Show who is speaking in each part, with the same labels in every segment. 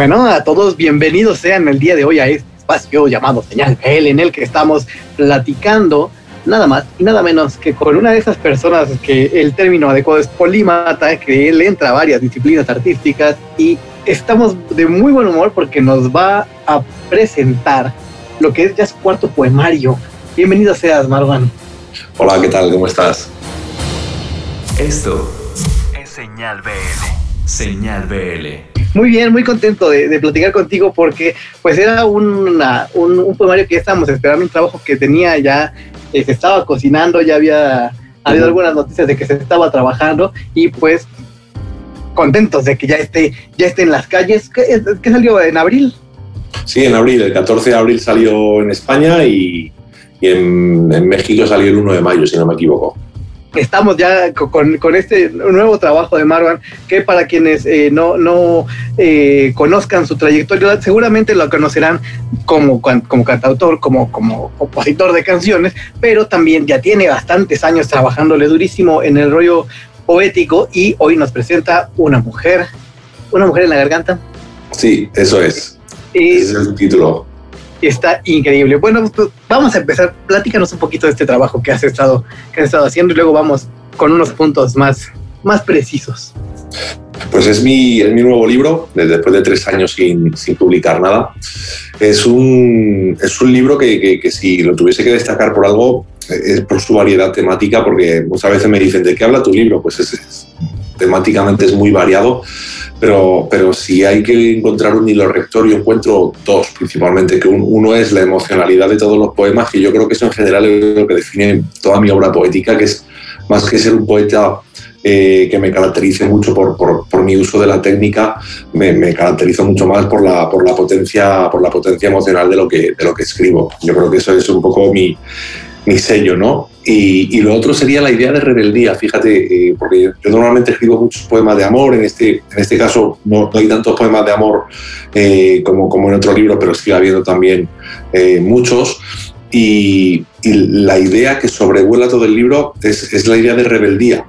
Speaker 1: Bueno, a todos bienvenidos sean el día de hoy a este espacio llamado Señal BL en el que estamos platicando nada más y nada menos que con una de esas personas que el término adecuado es polímata, que él entra a varias disciplinas artísticas y estamos de muy buen humor porque nos va a presentar lo que es ya su cuarto poemario. Bienvenido seas, Marwan.
Speaker 2: Hola, ¿qué tal? ¿Cómo estás?
Speaker 3: Esto es Señal BL. Señal BL.
Speaker 1: Muy bien, muy contento de, platicar contigo porque pues era un, un, poemario que ya estábamos esperando, un trabajo que tenía ya, eh, se estaba cocinando, ya había habido algunas noticias de que se estaba trabajando y pues contentos de que ya esté, ya esté en las calles. ¿Qué, qué salió en abril?
Speaker 2: Sí, en abril, el 14 de abril salió en España y, en, en México salió el 1 de mayo, si no me equivoco
Speaker 1: estamos ya con, este nuevo trabajo de Marwan, que para quienes eh, no, no eh, conozcan su trayectoria, seguramente lo conocerán como, como cantautor, como, como compositor de canciones, pero también ya tiene bastantes años trabajándole durísimo en el rollo poético y hoy nos presenta una mujer, una mujer en la garganta.
Speaker 2: Sí, eso es. Ese es el título
Speaker 1: está increíble. Bueno, pues, vamos a empezar. Platícanos un poquito de este trabajo que has estado, que has estado haciendo y luego vamos con unos puntos más, más precisos.
Speaker 2: Pues es mi, mi nuevo libro, después de tres años sin, sin publicar nada. Es un, es un libro que, que, si lo tuviese que destacar por algo, es por su variedad temática, porque muchas veces me dicen, ¿de qué habla tu libro? Pues es, temáticamente es muy variado pero, pero si hay que encontrar un hilo rector, yo encuentro dos principalmente, que uno es la emocionalidad de todos los poemas, que yo creo que eso en general es lo que define toda mi obra poética, que es más que ser un poeta eh, que me caracterice mucho por, por, por, mi uso de la técnica, me, me, caracterizo mucho más por la, por, la potencia, por la potencia emocional de lo, que, de lo que escribo. Yo creo que eso es un poco mi, mi sello, ¿no? Y, y, lo otro sería la idea de rebeldía, fíjate, eh, porque yo, normalmente escribo muchos poemas de amor, en este, en este caso no, hay tantos poemas de amor eh, como, como en otro libro, pero sigue habiendo también eh, muchos. Y, y, la idea que sobrevuela todo el libro es, es, la idea de rebeldía,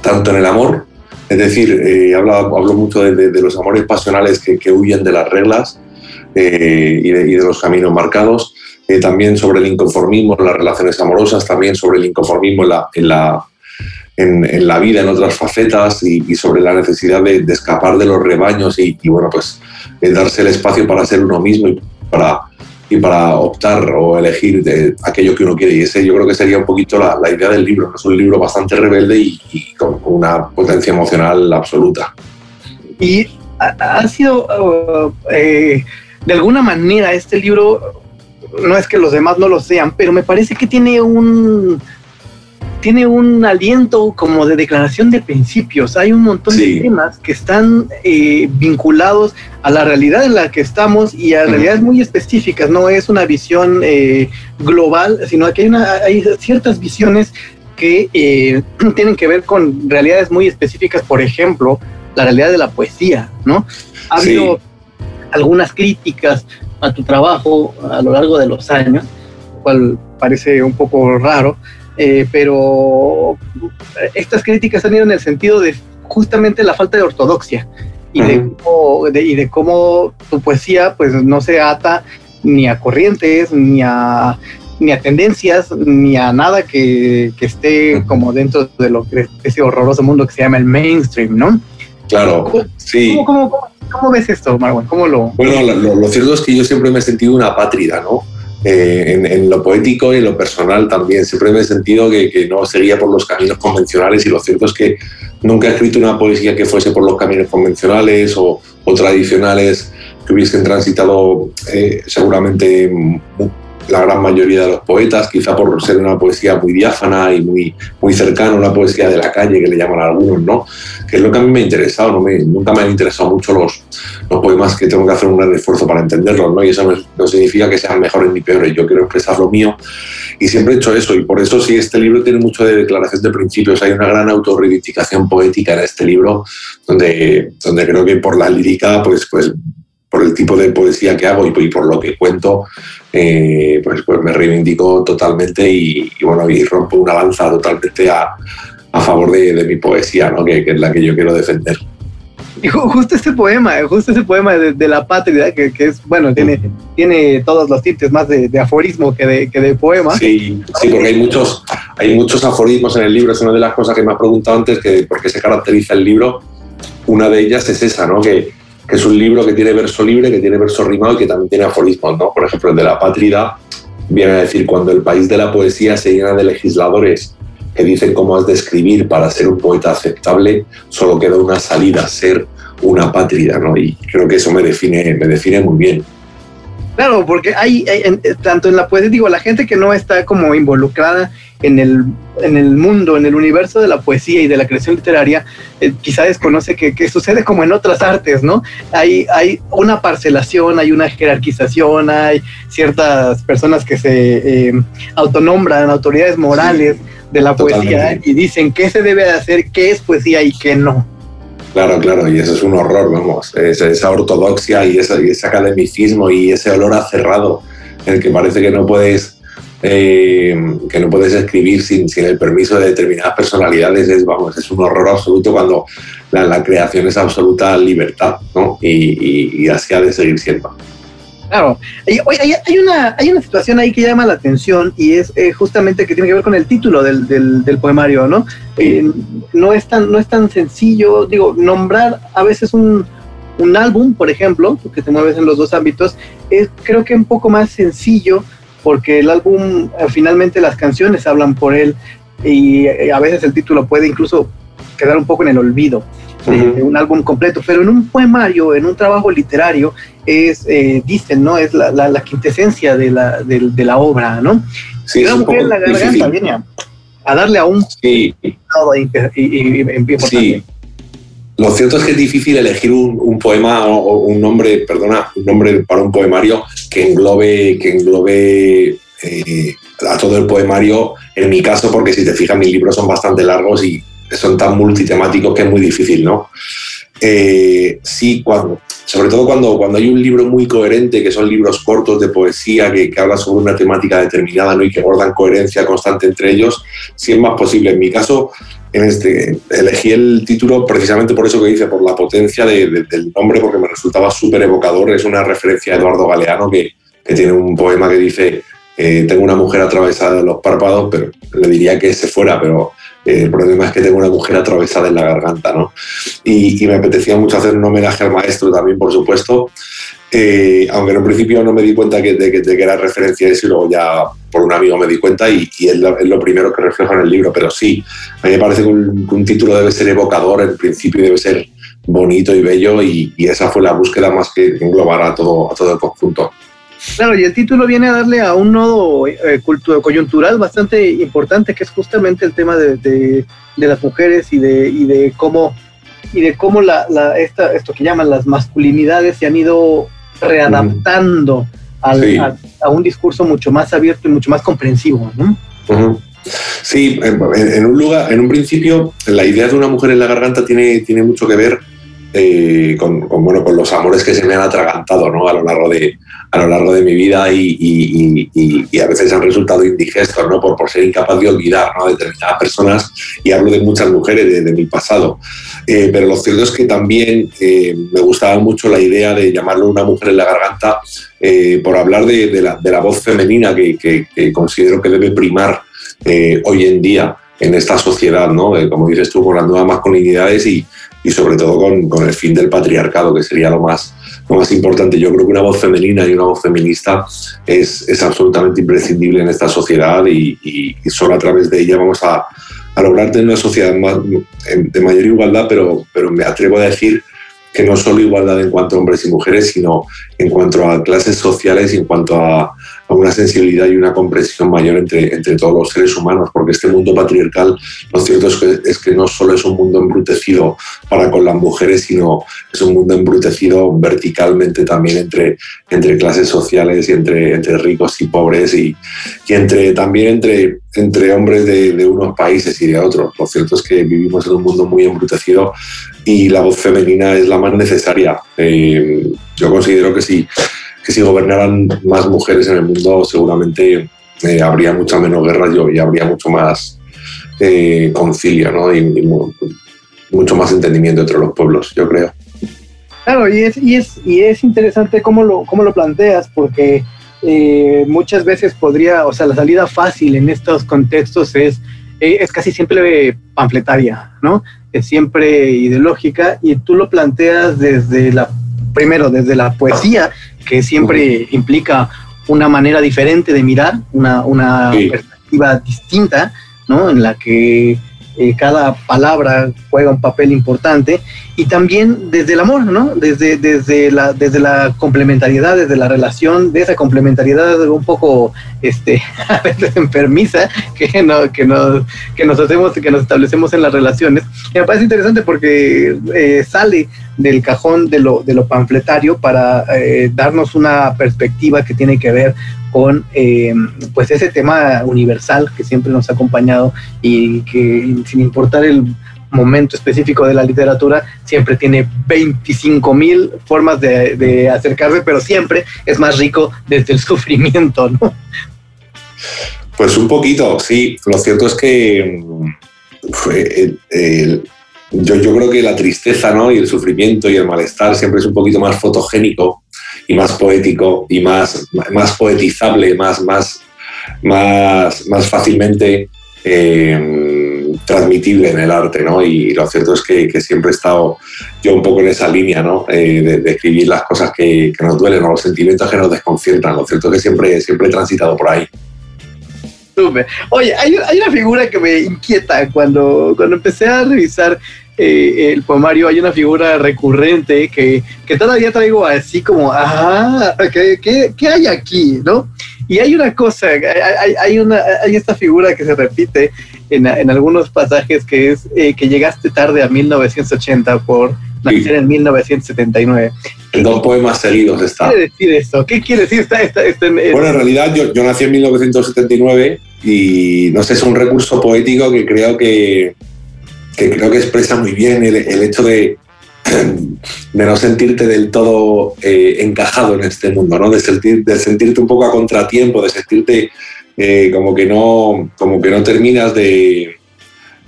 Speaker 2: tanto en el amor, es decir, hablo, hablo, mucho de, de, de, los amores pasionales que, que huyen de las reglas y de, y, de, los caminos marcados, eh, también sobre el inconformismo en las relaciones amorosas, también sobre el inconformismo en la, en la, en, la vida en otras facetas y, sobre la necesidad de, escapar de los rebaños y, bueno, pues darse el espacio para ser uno mismo y para, y para optar o elegir de aquello que uno quiere. Y ese yo creo que sería un poquito la, la idea del libro. Es un libro bastante rebelde y, con una potencia emocional absoluta.
Speaker 1: Y ha, sido, eh, de alguna manera, este libro no es que los demás no lo sean, pero me parece que tiene un tiene un aliento como de declaración de principios. Hay un montón de temas que están eh, vinculados a la realidad en la que estamos y a realidades muy específicas. No es una visión eh, global, sino que hay, una, hay ciertas visiones que eh, tienen que ver con realidades muy específicas. Por ejemplo, la realidad de la poesía, ¿no? Ha habido algunas críticas a tu trabajo a lo largo de los años, lo cual parece un poco raro, eh, pero estas críticas han ido en el sentido de justamente la falta de ortodoxia y, de, cómo, y de cómo tu poesía pues no se ata ni a corrientes, ni a, ni a tendencias, ni a nada que, que esté como dentro de lo que ese horroroso mundo que se llama el mainstream, ¿no?
Speaker 2: Claro, sí.
Speaker 1: ¿Cómo, cómo, ves esto, Marwan? ¿Cómo lo...?
Speaker 2: Bueno, lo, cierto es que yo siempre me he sentido una pátrida, ¿no? Eh, en, lo poético y en lo personal también. Siempre me he sentido que, que, no seguía por los caminos convencionales y lo cierto es que nunca he escrito una poesía que fuese por los caminos convencionales o, o tradicionales que hubiesen transitado eh, seguramente la gran mayoría de los poetas, quizá por ser una poesía muy diáfana y muy, muy cercana, una poesía de la calle que le llaman algunos, ¿no? Que es lo que a mí me ha interesado, ¿no? me, nunca me han interesado mucho los, los poemas que tengo que hacer un gran esfuerzo para entenderlos, ¿no? Y eso no, significa que sean mejores ni peores, yo quiero expresar lo mío y siempre he hecho eso y por eso sí, este libro tiene mucho de declaración de principios, hay una gran autorreivindicación poética en este libro, donde, donde creo que por la lírica, pues, pues por el tipo de poesía que hago y, por lo que cuento, eh, pues, pues me reivindico totalmente y, bueno, y rompo una lanza totalmente a, a favor de, de, mi poesía, ¿no? que, que, es la que yo quiero defender.
Speaker 1: Y justo ese poema, justo ese poema de, la patria, que, es, bueno, tiene, tiene todos los tintes más de, aforismo que de, que de poema.
Speaker 2: Sí, sí, porque hay muchos, hay muchos aforismos en el libro. Es una de las cosas que me has preguntado antes, que por qué se caracteriza el libro. Una de ellas es esa, ¿no? Que, que es un libro que tiene verso libre, que tiene verso rimado y que también tiene aforismos, ¿no? Por ejemplo, el de la patria viene a decir, cuando el país de la poesía se llena de legisladores que dicen cómo has de escribir para ser un poeta aceptable, solo queda una salida, ser una patria, ¿no? Y creo que eso me define, me define muy bien.
Speaker 1: Claro, porque hay, tanto en la poesía, digo, la gente que no está como involucrada en el, en el mundo, en el universo de la poesía y de la creación literaria, eh, quizá desconoce que, que, sucede como en otras artes, ¿no? Hay, hay una parcelación, hay una jerarquización, hay ciertas personas que se eh, autonombran autoridades morales de la poesía y dicen qué se debe de hacer, qué es poesía y qué no.
Speaker 2: Claro, claro, y eso es un horror, vamos, esa ortodoxia y, ese academicismo y ese olor a cerrado en el que parece que no puedes eh, que no puedes escribir sin, sin, el permiso de determinadas personalidades, es, vamos, es un horror absoluto cuando la, creación es absoluta libertad, ¿no? Y, y así ha de seguir siendo.
Speaker 1: Claro, hay, hay, una, hay una situación ahí que llama la atención y es eh, justamente que tiene que ver con el título del, del, poemario, ¿no? Eh, no, es tan, no es tan sencillo, digo, nombrar a veces un, un álbum, por ejemplo, porque te mueves en los dos ámbitos, es creo que un poco más sencillo porque el álbum, eh, finalmente las canciones hablan por él y a veces el título puede incluso quedar un poco en el olvido de, un álbum completo, pero en un poemario, en un trabajo literario, es, eh, dicen, ¿no? Es la, la, quintesencia de la, de, la obra, ¿no?
Speaker 2: Sí, la
Speaker 1: la garganta viene a, darle a un
Speaker 2: sí. y, y, sí. Lo cierto es que es difícil elegir un, poema o un nombre, perdona, un nombre para un poemario que englobe, que englobe eh, a todo el poemario. En mi caso, porque si te fijas, mis libros son bastante largos y son tan multitemáticos que es muy difícil, ¿no? Eh, sí, cuando, sobre todo cuando, cuando hay un libro muy coherente, que son libros cortos de poesía que, que hablan sobre una temática determinada ¿no? y que guardan coherencia constante entre ellos, sí es más posible. En mi caso, este, elegí el título precisamente por eso que dice, por la potencia del nombre, porque me resultaba súper evocador. Es una referencia a Eduardo Galeano, que, que tiene un poema que dice, eh, tengo una mujer atravesada en los párpados, pero le diría que se fuera, pero el problema es que tengo una mujer atravesada en la garganta, ¿no? Y, me apetecía mucho hacer un homenaje al maestro también, por supuesto, eh, aunque en un principio no me di cuenta de, que, era referencia a eso y luego ya por un amigo me di cuenta y, es, lo, primero que refleja en el libro, pero sí, a mí me parece que un, título debe ser evocador, en principio debe ser bonito y bello y, esa fue la búsqueda más que englobar a todo el conjunto.
Speaker 1: Claro, y el título viene a darle a un nodo eh, coyuntural bastante importante, que es justamente el tema de, de, las mujeres y de, y de cómo, y de cómo la, la, esta, esto que llaman las masculinidades se han ido readaptando al, a, un discurso mucho más abierto y mucho más comprensivo. ¿no?
Speaker 2: Sí, en, un lugar, en un principio, la idea de una mujer en la garganta tiene, tiene mucho que ver eh, con, bueno, con los amores que se me han atragantado ¿no? a, lo largo de, a lo largo de mi vida y, y, a veces han resultado indigestos ¿no? por, por ser incapaz de olvidar ¿no? determinadas personas y hablo de muchas mujeres de, mi pasado. Eh, pero lo cierto es que también eh, me gustaba mucho la idea de llamarlo una mujer en la garganta por hablar de, la, de, la, voz femenina que, que, considero que debe primar hoy en día en esta sociedad, ¿no? como dices tú, con las nuevas masculinidades y, y sobre todo con, con, el fin del patriarcado, que sería lo más, lo más importante. Yo creo que una voz femenina y una voz feminista es, es absolutamente imprescindible en esta sociedad y, solo a través de ella vamos a, a lograr tener una sociedad más, de mayor igualdad, pero, pero me atrevo a decir que no solo igualdad en cuanto a hombres y mujeres, sino en cuanto a clases sociales y en cuanto a, una sensibilidad y una comprensión mayor entre, entre todos los seres humanos, porque este mundo patriarcal, lo cierto es que, es que no solo es un mundo embrutecido para con las mujeres, sino es un mundo embrutecido verticalmente también entre, entre clases sociales y entre, entre ricos y pobres y, y entre, también entre, entre hombres de, de unos países y de otros. Lo cierto es que vivimos en un mundo muy embrutecido y la voz femenina es la más necesaria. Eh, yo considero que si, si gobernaran más mujeres en el mundo, seguramente eh, habría mucha menos guerra y habría mucho más eh, concilio ¿no? y, mucho más entendimiento entre los pueblos, yo creo.
Speaker 1: Claro, y es, y es, y es interesante cómo lo, cómo lo planteas, porque eh, muchas veces podría, o sea, la salida fácil en estos contextos es, eh, es casi siempre panfletaria, ¿no? Es siempre ideológica y tú lo planteas desde la, primero, desde la poesía, que siempre implica una manera diferente de mirar, una, una perspectiva distinta, ¿no? En la que eh, cada palabra juega un papel importante y también desde el amor, ¿no? Desde, desde, la, desde la complementariedad, desde la relación, de esa complementariedad un poco este, a veces enfermiza que, no, que, nos, que nos hacemos, que nos establecemos en las relaciones. Me parece interesante porque eh, sale del cajón de lo, de lo panfletario para eh, darnos una perspectiva que tiene que ver con eh, pues ese tema universal que siempre nos ha acompañado y que sin importar el momento específico de la literatura, siempre tiene 25 mil formas de, acercarse, pero siempre es más rico desde el sufrimiento, ¿no?
Speaker 2: Pues un poquito, sí. Lo cierto es que mm, yo, yo, creo que la tristeza ¿no? y el sufrimiento y el malestar siempre es un poquito más fotogénico y más poético y más, más poetizable, más, más, más, más fácilmente eh, transmitible en el arte, ¿no? Y lo cierto es que, siempre he estado yo un poco en esa línea, ¿no? Eh, de, escribir las cosas que, nos duelen o los sentimientos que nos desconciertan. Lo cierto es que siempre, siempre he transitado por ahí.
Speaker 1: Oye, hay, hay, una figura que me inquieta cuando, cuando empecé a revisar eh, el poemario hay una figura recurrente que, que todavía traigo así como, ah, ¿qué, qué, hay aquí? ¿no? Y hay una cosa, hay, hay, una, hay esta figura que se repite en, en algunos pasajes que es eh, que llegaste tarde a 1980 por nacer en 1979.
Speaker 2: En dos poemas seguidos está.
Speaker 1: ¿Qué quiere decir eso? ¿Qué quiere decir esta, esta,
Speaker 2: Bueno, en realidad yo, yo nací en 1979 y no sé, es un recurso poético que creo que, que creo que expresa muy bien el, hecho de, de, no sentirte del todo eh, encajado en este mundo, ¿no? de, sentir, de sentirte un poco a contratiempo, de sentirte eh, como, que no, como que no terminas de,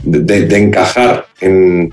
Speaker 2: de encajar en,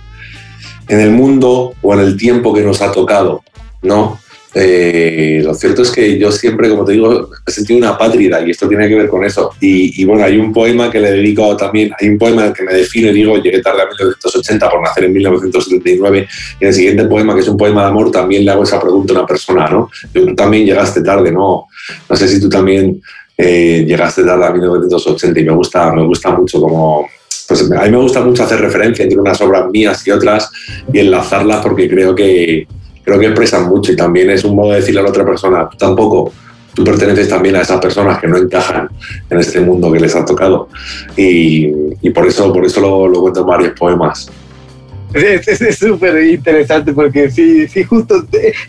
Speaker 2: en, el mundo o en el tiempo que nos ha tocado. ¿no? Eh, lo cierto es que yo siempre, como te digo, he sentido una pátrida y esto tiene que ver con eso. Y, bueno, hay un poema que le dedico también, hay un poema que me define, digo, llegué tarde a 1980 por nacer en 1979, y en el siguiente poema, que es un poema de amor, también le hago esa pregunta a una persona, ¿no? Tú también llegaste tarde, ¿no? No sé si tú también eh, llegaste tarde a 1980 y me gusta, me gusta mucho como... Pues a mí me gusta mucho hacer referencia entre unas obras mías y otras y enlazarlas porque creo que, creo que expresan mucho y también es un modo de decirle a la otra persona, tampoco, tú perteneces también a esas personas que no encajan en este mundo que les ha tocado. Y, por eso, por eso lo, lo cuento en varios poemas.
Speaker 1: Es súper interesante porque sí, sí, justo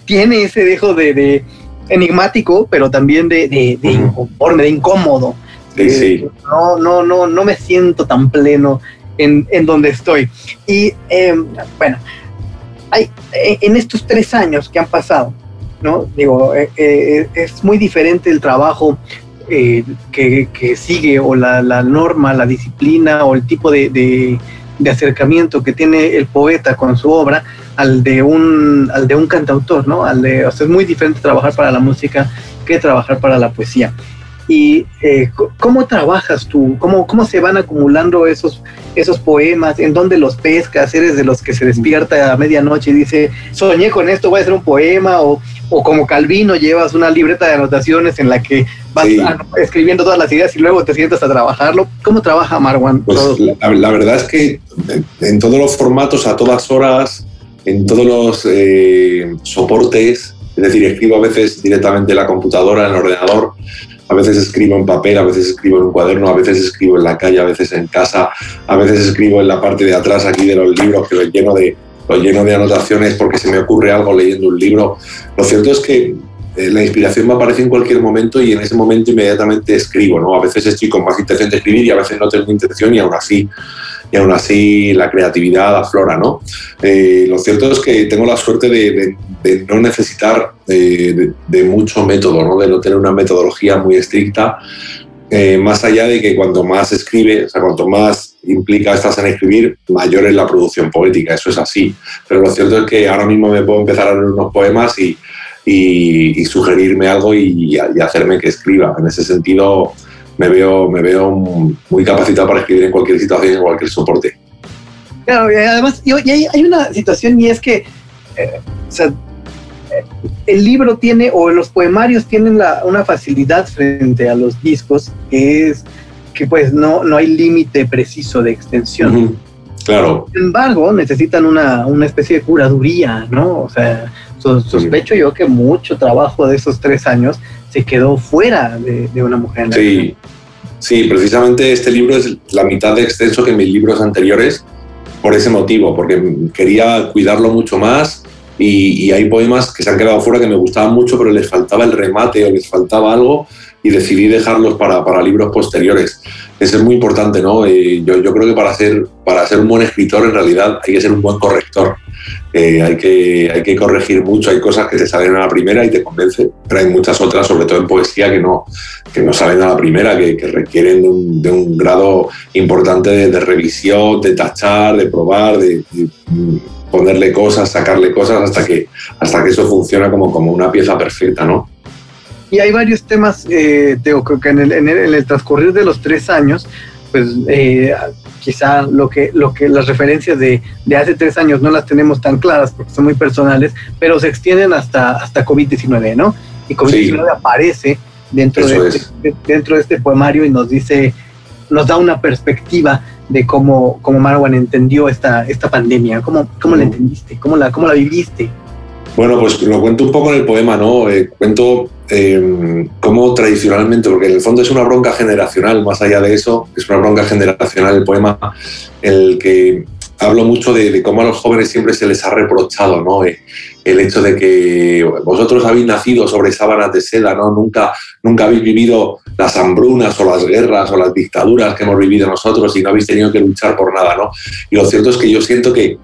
Speaker 1: tiene ese dejo de, enigmático, pero también de, de, de inconforme, de incómodo.
Speaker 2: Sí, sí.
Speaker 1: No, no, no, no me siento tan pleno en, en donde estoy. Y em, bueno, hay, eh, en estos tres años que han pasado, ¿no? Digo, eh, eh, es muy diferente el trabajo que, sigue o la, norma, la disciplina o el tipo de, acercamiento que tiene el poeta con su obra al de un, al de un cantautor, ¿no? Al de, o sea, es muy diferente trabajar para la música que trabajar para la poesía y eh, cómo trabajas tú, ¿Cómo, cómo se van acumulando esos, esos poemas, en dónde los pescas, eres de los que se despierta a medianoche y dice, soñé con esto, voy a hacer un poema, o, o como Calvino llevas una libreta de anotaciones en la que vas escribiendo todas las ideas y luego te sientas a trabajarlo. ¿Cómo trabaja Marwan?
Speaker 2: Pues la, verdad es que en todos los formatos, a todas horas, en todos los eh, soportes, es decir, escribo a veces directamente en la computadora, en el ordenador, a veces escribo en papel, a veces escribo en un cuaderno, a veces escribo en la calle, a veces en casa, a veces escribo en la parte de atrás aquí de los libros que lo lleno de, lo lleno de anotaciones porque se me ocurre algo leyendo un libro. Lo cierto es que eh, la inspiración me aparece en cualquier momento y en ese momento inmediatamente escribo, ¿no? A veces estoy con más intención de escribir y a veces no tengo intención y aún así y aún así la creatividad aflora, ¿no? Eh, lo cierto es que tengo la suerte de, no necesitar de, mucho método, ¿no? De no tener una metodología muy estricta, eh, más allá de que cuanto más escribe, o sea, cuanto más implica estás en escribir, mayor es la producción poética, eso es así. Pero lo cierto es que ahora mismo me puedo empezar a leer unos poemas y, sugerirme algo y, hacerme que escriba. En ese sentido, me veo, me veo muy capacitado para escribir en cualquier situación, en cualquier soporte.
Speaker 1: Claro, y además y hay, una situación y es que eh, eh, el libro tiene, o los poemarios tienen la, una facilidad frente a los discos, que es que pues no, no hay límite preciso de extensión.
Speaker 2: Claro.
Speaker 1: Sin embargo, necesitan una, una, especie de curaduría, ¿no? O sea, sospecho yo que mucho trabajo de esos tres años se quedó fuera de, de una mujer. En la
Speaker 2: sí, sí, precisamente este libro es la mitad de extenso que mis libros anteriores por ese motivo, porque quería cuidarlo mucho más y, hay poemas que se han quedado fuera que me gustaban mucho, pero les faltaba el remate o les faltaba algo y decidí dejarlos para, para libros posteriores. Eso es muy importante, ¿no? Eh, yo, creo que para ser, para ser un buen escritor en realidad hay que ser un buen corrector. Eh, hay, que, hay que corregir mucho, hay cosas que te salen a la primera y te convencen, pero hay muchas otras, sobre todo en poesía, que no, que no salen a la primera, que, requieren de un, de grado importante de, revisión, de tachar, de probar, de ponerle cosas, sacarle cosas hasta que, hasta que eso funciona como, como una pieza perfecta, ¿no?
Speaker 1: Y hay varios temas, eh, creo que en el, en, el, transcurrir de los tres años, pues eh, quizá lo que, lo que las referencias de, de, hace tres años no las tenemos tan claras porque son muy personales, pero se extienden hasta, hasta COVID-19, ¿no? Y COVID-19 aparece dentro de, este, dentro de este poemario y nos dice, nos da una perspectiva de cómo, cómo Marwan entendió esta, esta pandemia. ¿Cómo, cómo la entendiste? ¿Cómo la, ¿Cómo la viviste?
Speaker 2: Bueno, pues lo cuento un poco en el poema, ¿no? Eh, cuento eh, cómo tradicionalmente, porque en el fondo es una bronca generacional, más allá de eso, es una bronca generacional el poema, el que hablo mucho de, cómo a los jóvenes siempre se les ha reprochado, ¿no? Eh, el hecho de que vosotros habéis nacido sobre sábanas de seda, ¿no? Nunca, nunca habéis vivido las hambrunas o las guerras o las dictaduras que hemos vivido nosotros y no habéis tenido que luchar por nada, ¿no? Y lo cierto es que yo siento que,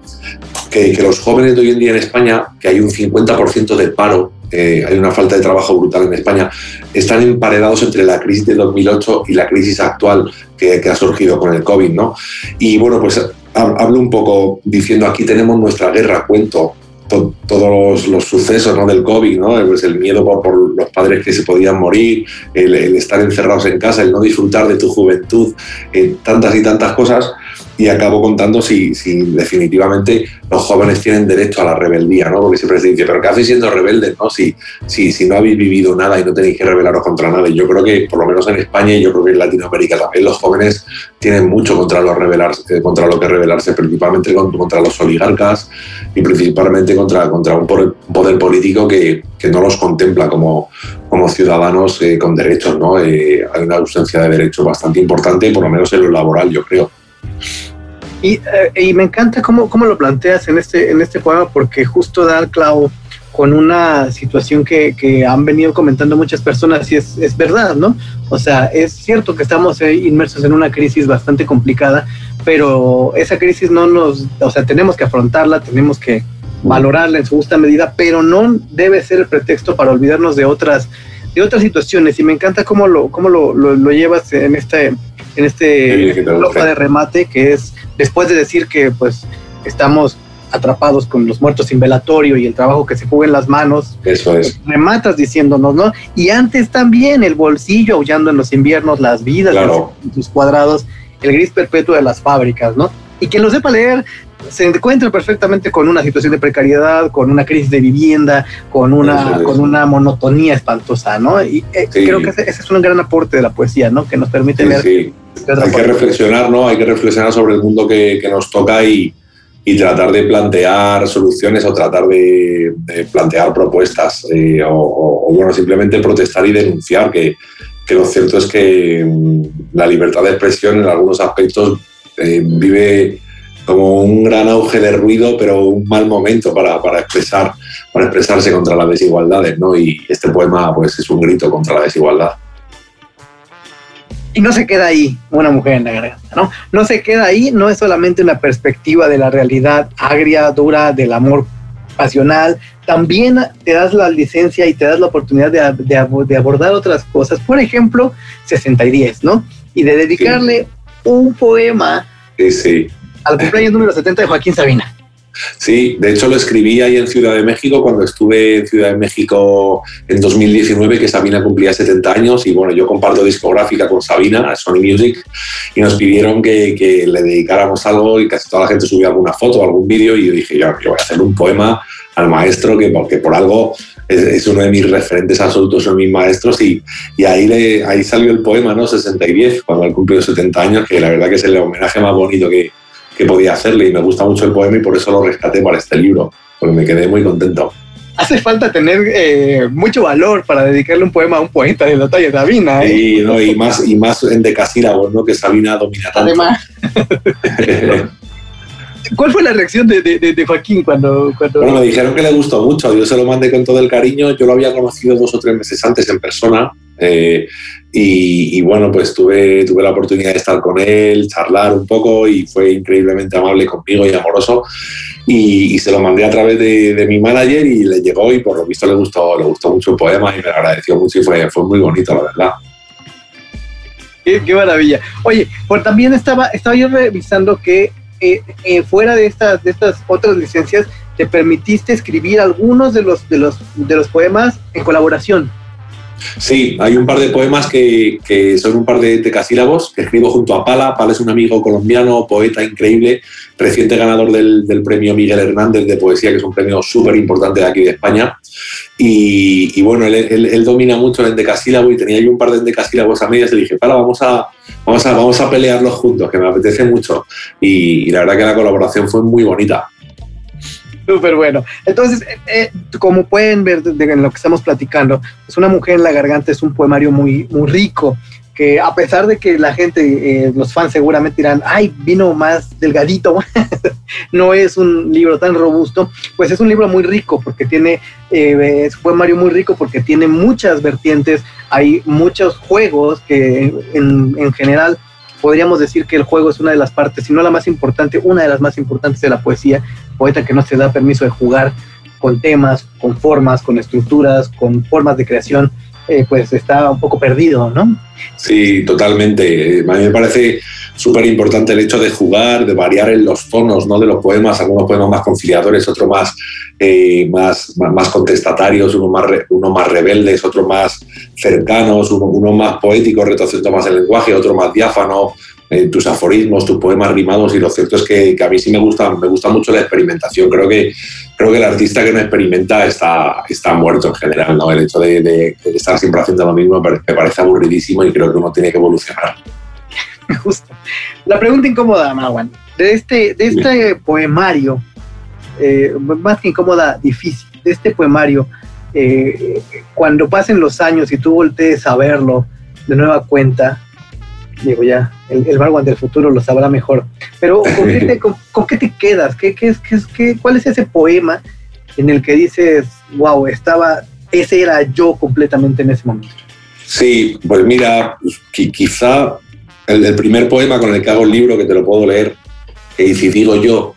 Speaker 2: que, los jóvenes de hoy en día en España, que hay un 50% de paro, eh, hay una falta de trabajo brutal en España, están emparedados entre la crisis de 2008 y la crisis actual que, que ha surgido con el COVID, ¿no? Y bueno, pues hablo un poco diciendo aquí tenemos nuestra guerra, cuento todos los, sucesos ¿no? del COVID, ¿no? Pues el miedo por, los padres que se podían morir, el, estar encerrados en casa, el no disfrutar de tu juventud, eh, tantas y tantas cosas y acabo contando si, si, definitivamente los jóvenes tienen derecho a la rebeldía, ¿no? Porque siempre se dice, pero ¿qué hacéis siendo rebeldes, no? Si, si, si no habéis vivido nada y no tenéis que rebelaros contra nada. Y yo creo que, por lo menos en España y yo creo que en Latinoamérica también, los jóvenes tienen mucho contra, los rebelarse, contra lo que rebelarse, principalmente contra los oligarcas y principalmente contra, contra un poder político que, que no los contempla como, como ciudadanos eh, con derechos, ¿no? Eh, hay una ausencia de derechos bastante importante, por lo menos en lo laboral, yo creo.
Speaker 1: Y, eh, y, me encanta cómo, cómo, lo planteas en este, en este poema, porque justo da el clavo con una situación que, que han venido comentando muchas personas y es, es, verdad, ¿no? O sea, es cierto que estamos inmersos en una crisis bastante complicada, pero esa crisis no nos, o sea, tenemos que afrontarla, tenemos que valorarla en su justa medida, pero no debe ser el pretexto para olvidarnos de otras, de otras situaciones. Y me encanta cómo lo, cómo lo, lo, lo llevas en este en este bloque de remate, que es después de decir que pues estamos atrapados con los muertos sin velatorio y el trabajo que se juega en las manos.
Speaker 2: Eso es.
Speaker 1: Rematas diciéndonos, ¿no? Y antes también el bolsillo aullando en los inviernos, las vidas en sus cuadrados, el gris perpetuo de las fábricas, ¿no? Y quien lo sepa leer se encuentra perfectamente con una situación de precariedad, con una crisis de vivienda, con una, con una monotonía espantosa, ¿no? Y eh, creo que ese, es un gran aporte de la poesía, ¿no? Que nos permite
Speaker 2: ver hay que reflexionar, ¿no? Hay que reflexionar sobre el mundo que, nos toca y, tratar de plantear soluciones o tratar de, plantear propuestas eh, o, bueno, simplemente protestar y denunciar, que, lo cierto es que mm, la libertad de expresión en algunos aspectos eh, vive como un gran auge de ruido, pero un mal momento para, para, expresar, para expresarse contra las desigualdades, ¿no? Y este poema pues, es un grito contra la desigualdad
Speaker 1: y no se queda ahí una mujer en la garganta, ¿no? No se queda ahí, no es solamente una perspectiva de la realidad agria, dura, del amor pasional, también te das la licencia y te das la oportunidad de, abordar otras cosas, por ejemplo, 60 y 10, ¿no? Y de dedicarle un poema
Speaker 2: Sí, sí.
Speaker 1: Al cumpleaños número 70 de Joaquín Sabina.
Speaker 2: Sí, de hecho lo escribí ahí en Ciudad de México cuando estuve en Ciudad de México en 2019, que Sabina cumplía 70 años y bueno, yo comparto discográfica con Sabina, Sony Music, y nos pidieron que, le dedicáramos algo y casi toda la gente subía alguna foto, algún vídeo y yo dije, yo, yo voy a hacer un poema al maestro que porque por algo es, uno de mis referentes absolutos, son mis maestros y, y ahí, ahí salió el poema, ¿no? 60 y 10, cuando él cumplió 70 años, que la verdad que es el homenaje más bonito que, que podía hacerle y me gusta mucho el poema y por eso lo rescaté para este libro, porque me quedé muy contento.
Speaker 1: Hace falta tener eh, mucho valor para dedicarle un poema a un poeta de la talla de Sabina.
Speaker 2: ¿eh? Sí, no, y, más, y más en decasílabos, ¿no? que Sabina domina tanto.
Speaker 1: Además. ¿Cuál fue la reacción de, de, Joaquín cuando, cuando,
Speaker 2: Bueno, me dijeron que le gustó mucho. Yo se lo mandé con todo el cariño. Yo lo había conocido dos o tres meses antes en persona. Eh, y, bueno, pues tuve, tuve la oportunidad de estar con él, charlar un poco y fue increíblemente amable conmigo y amoroso. Y, se lo mandé a través de, mi manager y le llegó y por lo visto le gustó, le gustó mucho el poema y me agradeció mucho y fue, fue muy bonito, la verdad.
Speaker 1: Qué, maravilla. Oye, pues también estaba, estaba yo revisando que eh, eh, fuera de estas, de estas otras licencias, te permitiste escribir algunos de los, de los, de los poemas en colaboración.
Speaker 2: Sí, hay un par de poemas que, son un par de tecasílabos que escribo junto a Pala. Pala es un amigo colombiano, poeta increíble, reciente ganador del, premio Miguel Hernández de poesía, que es un premio súper importante aquí de España. Y, bueno, él, domina mucho el endecasílabo y tenía yo un par de endecasílabos a medias y le dije, Pala, vamos a, vamos a, vamos a pelearlos juntos, que me apetece mucho. y la verdad que la colaboración fue muy bonita.
Speaker 1: Súper bueno. Entonces, eh, eh, como pueden ver en lo que estamos platicando, es una mujer en la garganta, es un poemario muy, muy rico, que a pesar de que la gente, eh, los fans seguramente dirán, ay, vino más delgadito, no es un libro tan robusto, pues es un libro muy rico porque tiene, es un poemario muy rico porque tiene muchas vertientes, hay muchos juegos que en, en general podríamos decir que el juego es una de las partes, si no la más importante, una de las más importantes de la poesía, poeta que no se da permiso de jugar con temas, con formas, con estructuras, con formas de creación, eh, pues está un poco perdido, ¿no?
Speaker 2: Sí, totalmente. A mí me parece súper importante el hecho de jugar, de variar en los tonos ¿no? de los poemas, algunos poemas más conciliadores, otros más, eh, más, más, contestatarios, unos más, uno más rebeldes, otros más cercanos, uno, uno más poéticos, retorciendo más el lenguaje, otro más diáfano, eh, tus aforismos, tus poemas rimados y lo cierto es que, a mí sí me gusta, me gusta mucho la experimentación. Creo que, creo que el artista que no experimenta está, está muerto en general. ¿no? El hecho de, estar siempre haciendo lo mismo me parece aburridísimo y creo que uno tiene que evolucionar.
Speaker 1: Justo. La pregunta incómoda, Mawan, de este, de este poemario, eh, más que incómoda, difícil, de este poemario, eh, cuando pasen los años y tú voltees a verlo de nueva cuenta, digo ya, el, el del futuro lo sabrá mejor. Pero ¿con qué te, quedas? ¿Qué, qué, qué, qué, cuál es ese poema en el que dices, wow, estaba, ese era yo completamente en ese momento?
Speaker 2: Sí, pues mira, quizá el, primer poema con el que hago el libro, que te lo puedo leer, y si digo yo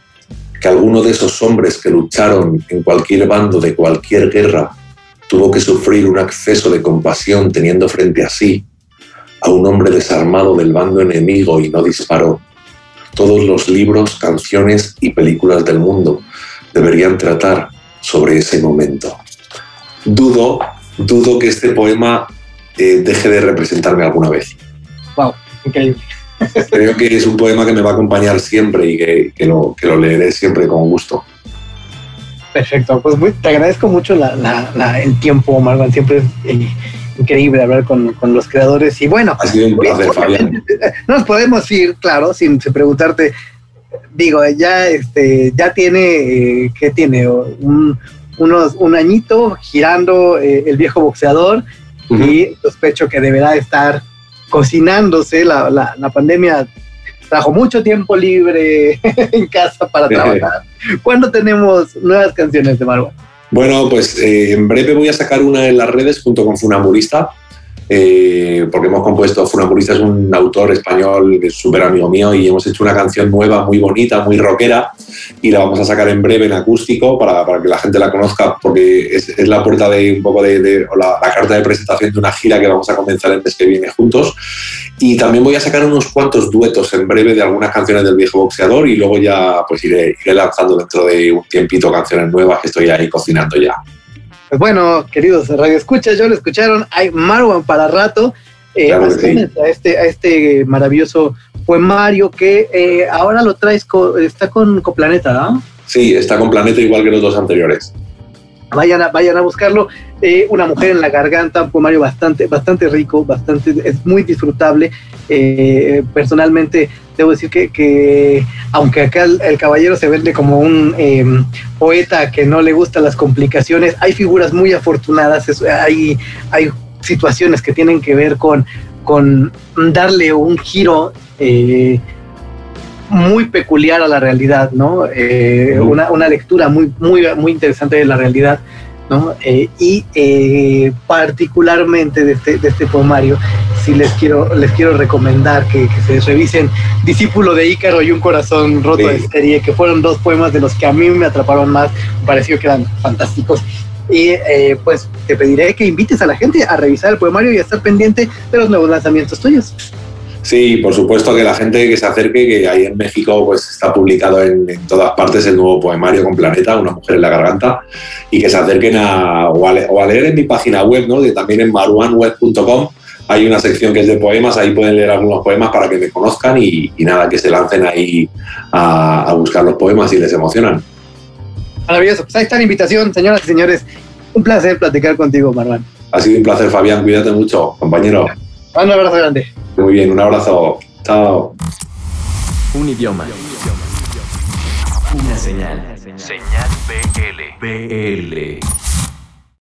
Speaker 2: que alguno de esos hombres que lucharon en cualquier bando de cualquier guerra tuvo que sufrir un acceso de compasión teniendo frente a sí a un hombre desarmado del bando enemigo y no disparó. Todos los libros, canciones y películas del mundo deberían tratar sobre ese momento. Dudo, dudo que este poema eh, deje de representarme alguna vez.
Speaker 1: Wow, increíble.
Speaker 2: Creo que es un poema que me va a acompañar siempre y que, lo, que lo leeré siempre con gusto.
Speaker 1: Perfecto, pues te agradezco mucho el tiempo, Marwan. Siempre eh, increíble hablar con, los creadores. Y bueno, nos podemos ir, claro, sin, preguntarte. Digo, ya, este, ya tiene, eh, ¿qué tiene? Un, unos, un añito girando eh, el viejo boxeador y sospecho que deberá estar cocinándose. La, la, pandemia trajo mucho tiempo libre en casa para trabajar. ¿Cuándo tenemos nuevas canciones de Marwan?
Speaker 2: Bueno, pues eh, en breve voy a sacar una en las redes junto con Funambulista, eh, porque hemos compuesto, Funambulista es un autor español súper amigo mío y hemos hecho una canción nueva, muy bonita, muy rockera y la vamos a sacar en breve en acústico para, que la gente la conozca porque es, la puerta de un poco de, la, carta de presentación de una gira que vamos a comenzar el mes que viene juntos Y también voy a sacar unos cuantos duetos en breve de algunas canciones del viejo boxeador y luego ya pues iré, iré lanzando dentro de un tiempito canciones nuevas que estoy ahí cocinando ya.
Speaker 1: Pues bueno, queridos Radio Escucha, yo lo escucharon, hay Marwan para rato. Eh,
Speaker 2: Claro sí.
Speaker 1: a, este, a este maravilloso poemario que eh, ahora lo traes, co- está con Coplaneta, ¿no?
Speaker 2: Sí, está con Planeta igual que los dos anteriores.
Speaker 1: Vayan a, vayan a buscarlo. Eh, una mujer en la garganta, un poemario bastante, bastante rico, bastante, es muy disfrutable. Eh, personalmente, debo decir que, que aunque acá el, caballero se vende como un eh, poeta que no le gustan las complicaciones, hay figuras muy afortunadas, hay, hay situaciones que tienen que ver con, con darle un giro. Muy peculiar a la realidad, ¿no? Eh, una, una lectura muy, muy, muy interesante de la realidad, ¿no? Eh, y eh, particularmente de este, de este poemario, sí les quiero, les quiero recomendar que, que se revisen Discípulo de Ícaro y Un Corazón Roto
Speaker 2: Sí.
Speaker 1: de serie, que fueron dos poemas de los que a mí me atraparon más, me pareció que eran fantásticos. Y eh, pues te pediré que invites a la gente a revisar el poemario y a estar pendiente de los nuevos lanzamientos tuyos.
Speaker 2: Sí, por supuesto que la gente que se acerque, que ahí en México pues está publicado en, en todas partes el nuevo poemario con Planeta, Una mujer en la garganta, y que se acerquen a, o, a, le- o a leer en mi página web, ¿no? que también en maruanweb.com hay una sección que es de poemas, ahí pueden leer algunos poemas para que me conozcan y, y nada, que se lancen ahí a, a buscar los poemas y les emocionan.
Speaker 1: Maravilloso. Pues ahí está la invitación, señoras y señores. Un placer platicar contigo, Marwan.
Speaker 2: Ha sido un placer, Fabián, cuídate mucho, compañero.
Speaker 1: Un abrazo grande.
Speaker 2: Muy bien, un abrazo. Chao.
Speaker 3: Un idioma. Una señal. Señal BL. BL.